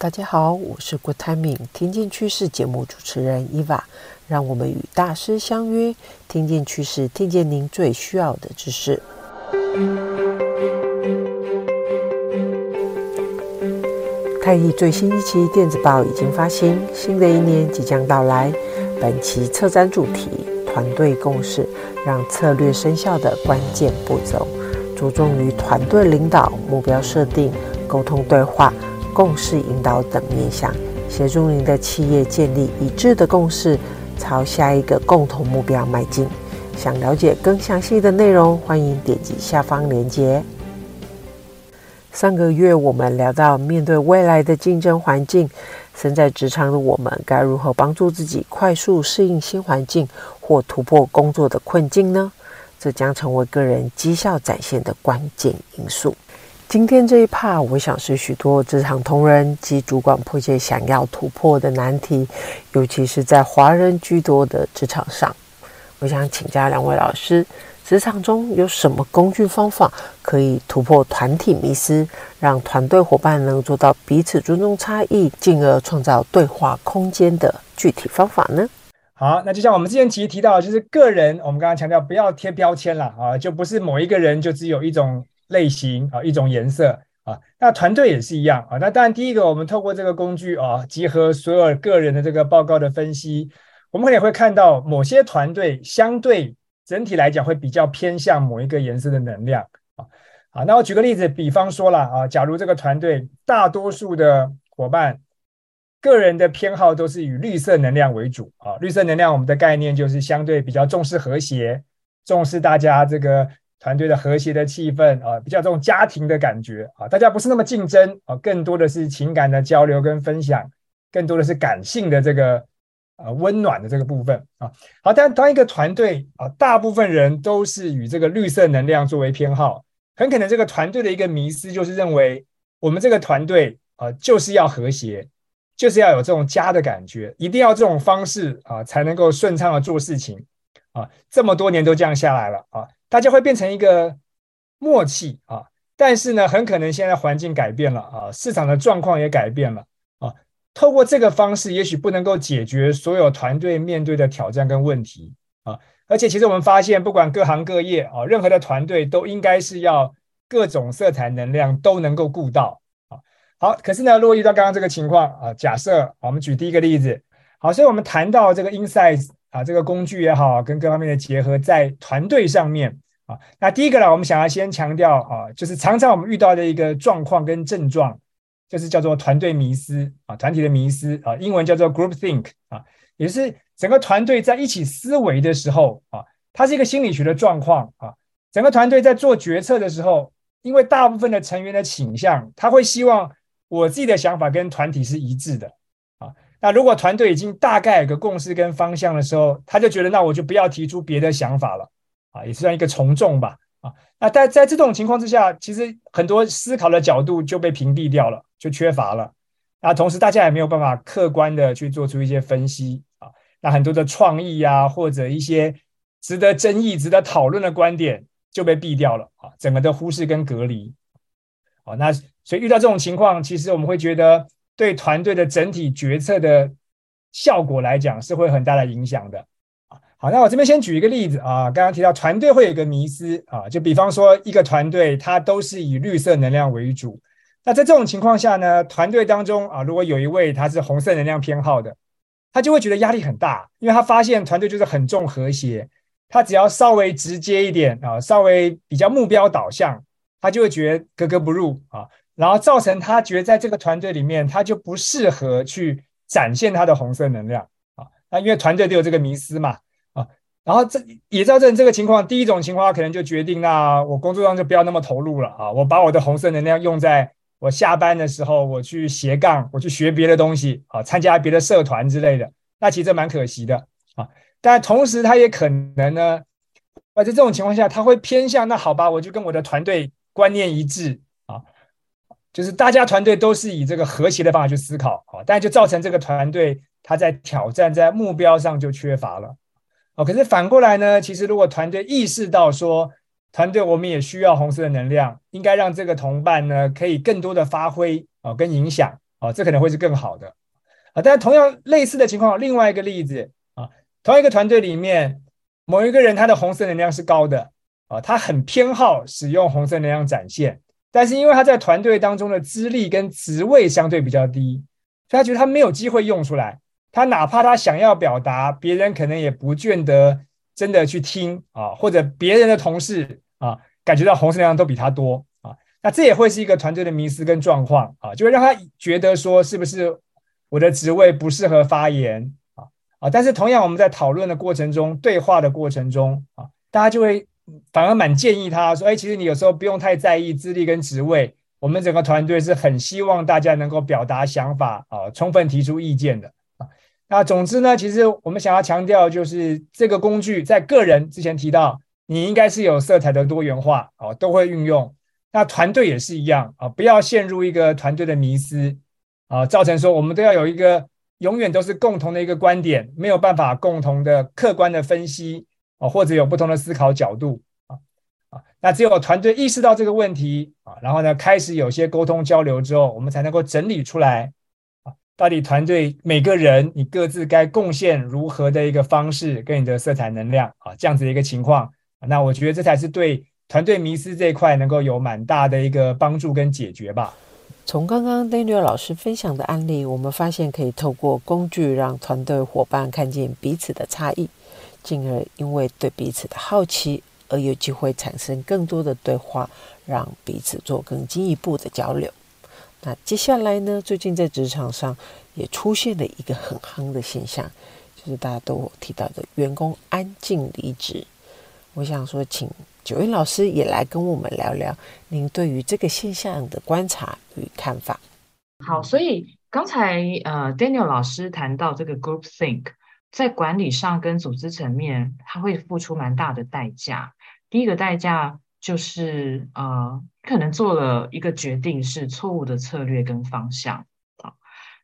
大家好，我是 Good Timing 听见趋势节目主持人 Eva，让我们与大师相约，听见趋势，听见您最需要的知识。太毅最新一期电子报已经发行，新的一年即将到来。本期策展主题：团队共识，让策略生效的关键步骤，着重于团队领导、目标设定、沟通对话、共识引导等面向，协助您的企业建立一致的共识，朝下一个共同目标迈进。想了解更详细的内容，欢迎点击下方链接。上个月我们聊到，面对未来的竞争环境，身在职场的我们该如何帮助自己快速适应新环境或突破工作的困境呢？这将成为个人绩效展现的关键因素。今天这一趴，我想是许多职场同仁及主管迫切想要突破的难题，尤其是在华人居多的职场上。我想请教两位老师。职场中有什么工具方法可以突破团体迷思，让团队伙伴能做到彼此尊重差异，进而创造对话空间的具体方法呢？好，那就像我们之前其实提到，就是个人，我们刚刚强调不要贴标签了啊，就不是某一个人就只有一种类型啊，一种颜色啊。那团队也是一样啊。那当然，第一个我们透过这个工具啊，集合所有个人的这个报告的分析，我们可能也会看到某些团队相对。整体来讲会比较偏向某一个颜色的能量啊，好，那我举个例子，比方说了啊，假如这个团队大多数的伙伴个人的偏好都是以绿色能量为主啊，绿色能量我们的概念就是相对比较重视和谐，重视大家这个团队的和谐的气氛啊，比较这种家庭的感觉啊，大家不是那么竞争啊，更多的是情感的交流跟分享，更多的是感性的这个。啊，温暖的这个部分啊，好，但当一个团队啊，大部分人都是以这个绿色能量作为偏好，很可能这个团队的一个迷思就是认为我们这个团队啊，就是要和谐，就是要有这种家的感觉，一定要这种方式啊，才能够顺畅的做事情啊。这么多年都这样下来了啊，大家会变成一个默契啊，但是呢，很可能现在环境改变了啊，市场的状况也改变了啊。透过这个方式，也许不能够解决所有团队面对的挑战跟问题啊。而且，其实我们发现，不管各行各业啊，任何的团队都应该是要各种色彩能量都能够顾到啊。好，可是呢，如果遇到刚刚这个情况啊，假设我们举第一个例子，好，所以我们谈到这个 Insights 啊，这个工具也好，跟各方面的结合在团队上面啊，那第一个呢，我们想要先强调啊，就是常常我们遇到的一个状况跟症状。就是叫做团队迷思啊，团体的迷思啊，英文叫做 group think 啊，也是整个团队在一起思维的时候啊，它是一个心理学的状况啊。整个团队在做决策的时候，因为大部分的成员的倾向，他会希望我自己的想法跟团体是一致的。那如果团队已经大概有个共识跟方向的时候，他就觉得那我就不要提出别的想法了啊，也算一个从众吧。啊，那在在这种情况之下，其实很多思考的角度就被屏蔽掉了，就缺乏了。那同时大家也没有办法客观的去做出一些分析啊，那很多的创意啊，或者一些值得争议、值得讨论的观点就被避掉了啊，整个的忽视跟隔离。啊，那所以遇到这种情况，其实我们会觉得对团队的整体决策的效果来讲是会很大的影响的。好，那我这边先举一个例子啊，刚刚提到团队会有一个迷思啊，就比方说一个团队它都是以绿色能量为主，那在这种情况下呢，团队当中啊，如果有一位他是红色能量偏好的，他就会觉得压力很大，因为他发现团队就是很重和谐，他只要稍微直接一点啊，稍微比较目标导向，他就会觉得格格不入啊，然后造成他觉得在这个团队里面他就不适合去展现他的红色能量啊，那因为团队都有这个迷思嘛啊。然后这也造成这个情况，第一种情况可能就决定，那我工作上就不要那么投入了啊，我把我的红色能量用在我下班的时候，我去斜杠，我去学别的东西啊，参加别的社团之类的，那其实蛮可惜的啊。但同时，他也可能呢，在这种情况下，他会偏向，那好吧，我就跟我的团队观念一致，就是大家团队都是以这个和谐的方法去思考啊，但就造成这个团队他在挑战在目标上就缺乏了。哦，可是反过来呢？其实如果团队意识到说，团队我们也需要红色的能量，应该让这个同伴呢可以更多的发挥啊、哦，跟影响啊，这可能会是更好的啊。但同样类似的情况，另外一个例子啊，同一个团队里面某一个人他的红色能量是高的啊，他很偏好使用红色能量展现，但是因为他在团队当中的资历跟职位相对比较低，所以他觉得他没有机会用出来。他哪怕他想要表达，别人可能也不见得真的去听啊，或者别人的同事啊，感觉到红色能量都比他多啊，那这也会是一个团队的迷思跟状况啊，就会让他觉得说，是不是我的职位不适合发言啊啊？但是同样，我们在讨论的过程中，对话的过程中啊，大家就会反而蛮建议他说，哎，其实你有时候不用太在意资历跟职位，我们整个团队是很希望大家能够表达想法啊，充分提出意见的啊。那总之呢，其实我们想要强调就是这个工具在个人之前提到，你应该是有色彩的多元化啊，都会运用。那团队也是一样啊，不要陷入一个团队的迷思啊，造成说我们都要有一个永远都是共同的一个观点，没有办法共同的客观的分析啊，或者有不同的思考角度啊啊。那只有团队意识到这个问题啊，然后呢，开始有些沟通交流之后，我们才能够整理出来啊。到底团队每个人你各自该贡献如何的一个方式，跟你的色彩能量啊，这样子的一个情况，那我觉得这才是对团队迷失这一块能够有蛮大的一个帮助跟解决吧。从刚刚 Daniel 老师分享的案例，我们发现可以透过工具让团队伙伴看见彼此的差异，进而因为对彼此的好奇而有机会产生更多的对话，让彼此做更进一步的交流。那接下来呢？最近在职场上也出现了一个很夯的现象，就是大家都提到的员工安静离职。我想说，请 Joanne 老师也来跟我们聊聊您对于这个现象的观察与看法。好，所以刚才呃 Daniel 老师谈到这个 Group Think 在管理上跟组织层面，它会付出蛮大的代价。第一个代价就是呃。可能做了一个决定是错误的策略跟方向啊，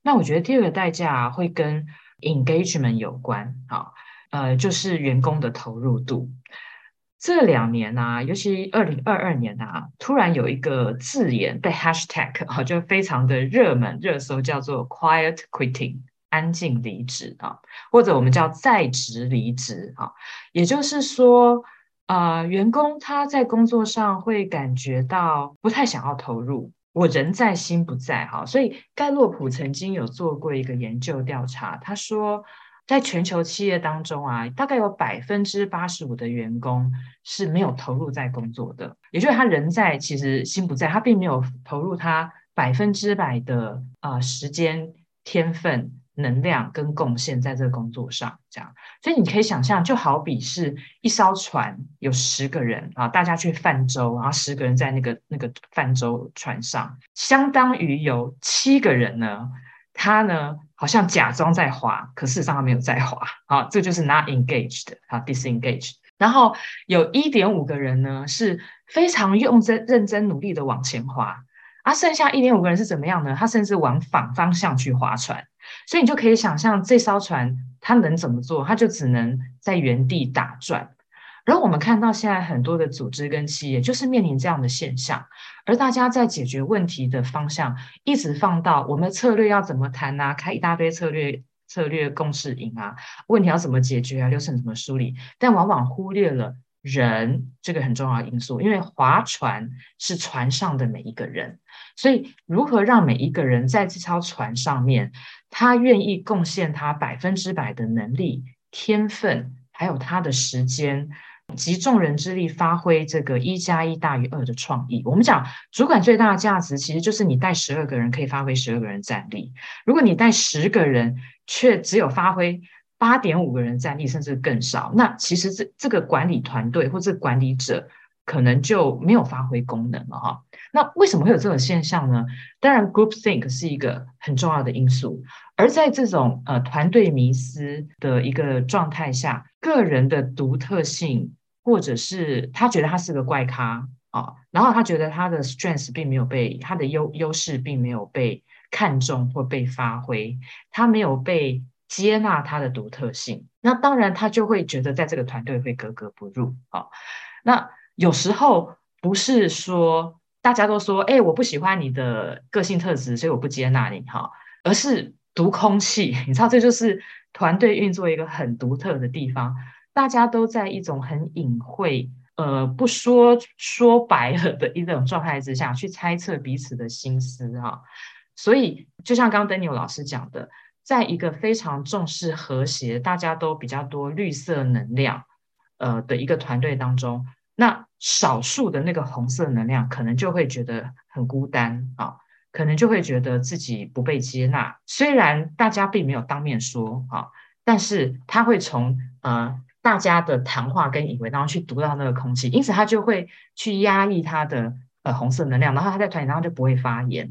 那我觉得第二个代价会跟 engagement 有关啊，呃，就是员工的投入度。这两年啊，尤其二零二二年啊，突然有一个字眼被 hashtag 啊，就非常的热门热搜，叫做 quiet quitting 安静离职啊，或者我们叫在职离职啊，也就是说。啊、呃，员工他在工作上会感觉到不太想要投入，我人在心不在哈，所以盖洛普曾经有做过一个研究调查，他说，在全球企业当中啊，大概有百分之八十五的员工是没有投入在工作的，也就是他人在，其实心不在，他并没有投入他百分之百的啊、呃、时间天分。能量跟贡献在这个工作上，这样，所以你可以想象，就好比是一艘船，有十个人啊，大家去泛舟，然后十个人在那个那个泛舟船上，相当于有七个人呢，他呢好像假装在划，可事实上他没有在划，啊，这就是 not engaged 啊，disengaged。然后有一点五个人呢，是非常用真认真努力的往前划，啊，剩下一点五个人是怎么样呢？他甚至往反方向去划船。所以你就可以想象这艘船它能怎么做？它就只能在原地打转。然后我们看到现在很多的组织跟企业就是面临这样的现象，而大家在解决问题的方向一直放到我们的策略要怎么谈啊，开一大堆策略策略共识营啊，问题要怎么解决啊，流程怎么梳理，但往往忽略了人这个很重要的因素，因为划船是船上的每一个人。所以，如何让每一个人在这艘船上面，他愿意贡献他百分之百的能力、天分，还有他的时间，集众人之力，发挥这个一加一大于二的创意？我们讲，主管最大的价值，其实就是你带十二个人可以发挥十二个人战力。如果你带十个人，却只有发挥八点五个人站立，甚至更少，那其实这这个管理团队或者管理者，可能就没有发挥功能了哈。那为什么会有这种现象呢？当然，Group Think 是一个很重要的因素。而在这种呃团队迷失的一个状态下，个人的独特性，或者是他觉得他是个怪咖啊，然后他觉得他的 strength 并没有被他的优优势并没有被看重或被发挥，他没有被接纳他的独特性，那当然他就会觉得在这个团队会格格不入啊。那有时候不是说。大家都说，哎，我不喜欢你的个性特质，所以我不接纳你哈，而是读空气。你知道，这就是团队运作一个很独特的地方，大家都在一种很隐晦。呃，不说说白了的一种状态之下去猜测彼此的心思哈，所以就像刚刚 Daniel 老师讲的，在一个非常重视和谐、大家都比较多绿色能量呃的一个团队当中，那少数的那个红色能量可能就会觉得很孤单啊，可能就会觉得自己不被接纳。虽然大家并没有当面说啊，但是他会从呃。大家的谈话跟以为，然后去读到那个空气，因此他就会去压抑他的呃红色能量，然后他在团体当中就不会发言。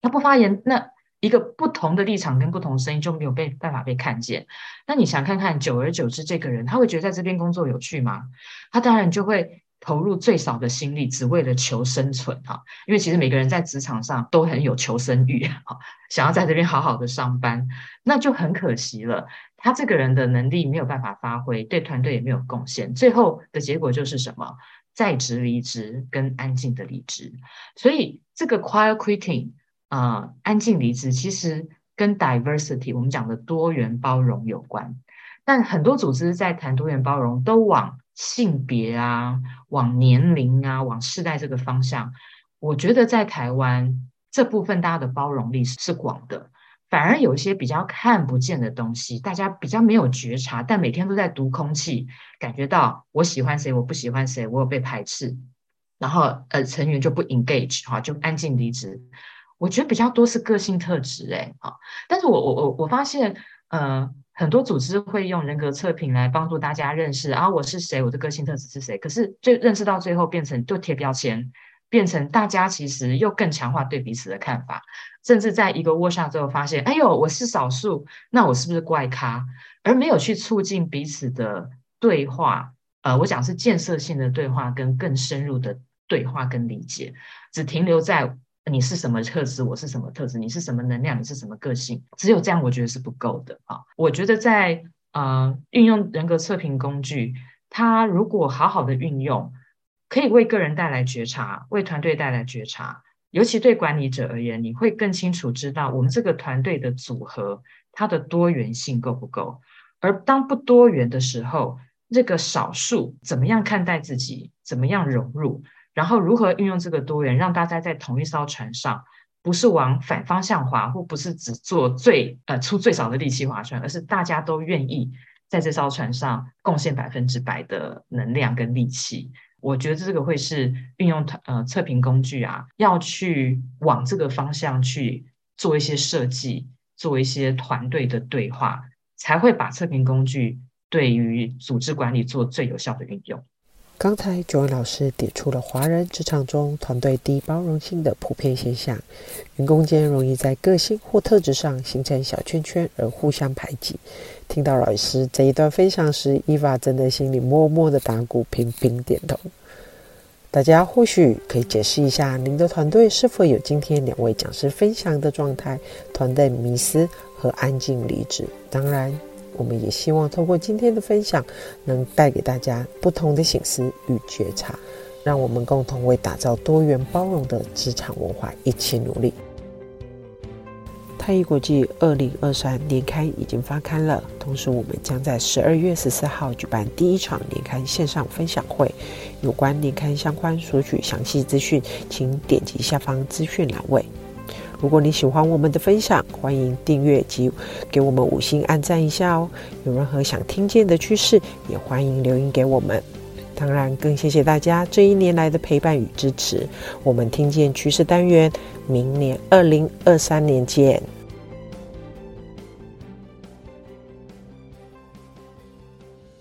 他不发言，那一个不同的立场跟不同声音就没有被办法被看见。那你想看看，久而久之，这个人他会觉得在这边工作有趣吗？他当然就会。投入最少的心力，只为了求生存哈，因为其实每个人在职场上都很有求生欲哈，想要在这边好好的上班，那就很可惜了。他这个人的能力没有办法发挥，对团队也没有贡献，最后的结果就是什么？在职离职跟安静的离职。所以这个 quiet quitting 呃，安静离职其实跟 diversity 我们讲的多元包容有关，但很多组织在谈多元包容都往。性别啊，往年龄啊，往世代这个方向，我觉得在台湾这部分大家的包容力是广的，反而有一些比较看不见的东西，大家比较没有觉察，但每天都在读空气，感觉到我喜欢谁，我不喜欢谁，我有被排斥，然后呃成员就不 engage 哈，就安静离职。我觉得比较多是个性特质哎，好，但是我我我我发现呃。很多组织会用人格测评来帮助大家认识啊，我是谁，我的个性特质是谁。可是最认识到最后变成就贴标签，变成大家其实又更强化对彼此的看法，甚至在一个 workshop 之后发现，哎呦，我是少数，那我是不是怪咖？而没有去促进彼此的对话。呃，我讲是建设性的对话跟更深入的对话跟理解，只停留在。你是什么特质？我是什么特质？你是什么能量？你是什么个性？只有这样，我觉得是不够的啊！我觉得在呃运用人格测评工具，它如果好好的运用，可以为个人带来觉察，为团队带来觉察。尤其对管理者而言，你会更清楚知道我们这个团队的组合，它的多元性够不够。而当不多元的时候，这个少数怎么样看待自己？怎么样融入？然后如何运用这个多元，让大家在同一艘船上，不是往反方向划，或不是只做最呃出最少的力气划船，而是大家都愿意在这艘船上贡献百分之百的能量跟力气。我觉得这个会是运用呃测评工具啊，要去往这个方向去做一些设计，做一些团队的对话，才会把测评工具对于组织管理做最有效的运用。刚才 Joanne 老师点出了华人职场中团队低包容性的普遍现象，员工间容易在个性或特质上形成小圈圈而互相排挤。听到老师这一段分享时，Eva 真的心里默默的打鼓，频频点头。大家或许可以解释一下，您的团队是否有今天两位讲师分享的状态：团队迷失和安静离职？当然。我们也希望通过今天的分享，能带给大家不同的醒思与觉察，让我们共同为打造多元包容的职场文化一起努力。太一国际二零二三年刊已经发刊了，同时我们将在十二月十四号举办第一场年刊线上分享会。有关年刊相关索取详细资讯，请点击下方资讯栏位。如果你喜欢我们的分享，欢迎订阅及给我们五星按赞一下哦。有任何想听见的趋势，也欢迎留言给我们。当然，更谢谢大家这一年来的陪伴与支持。我们听见趋势单元，明年二零二三年见。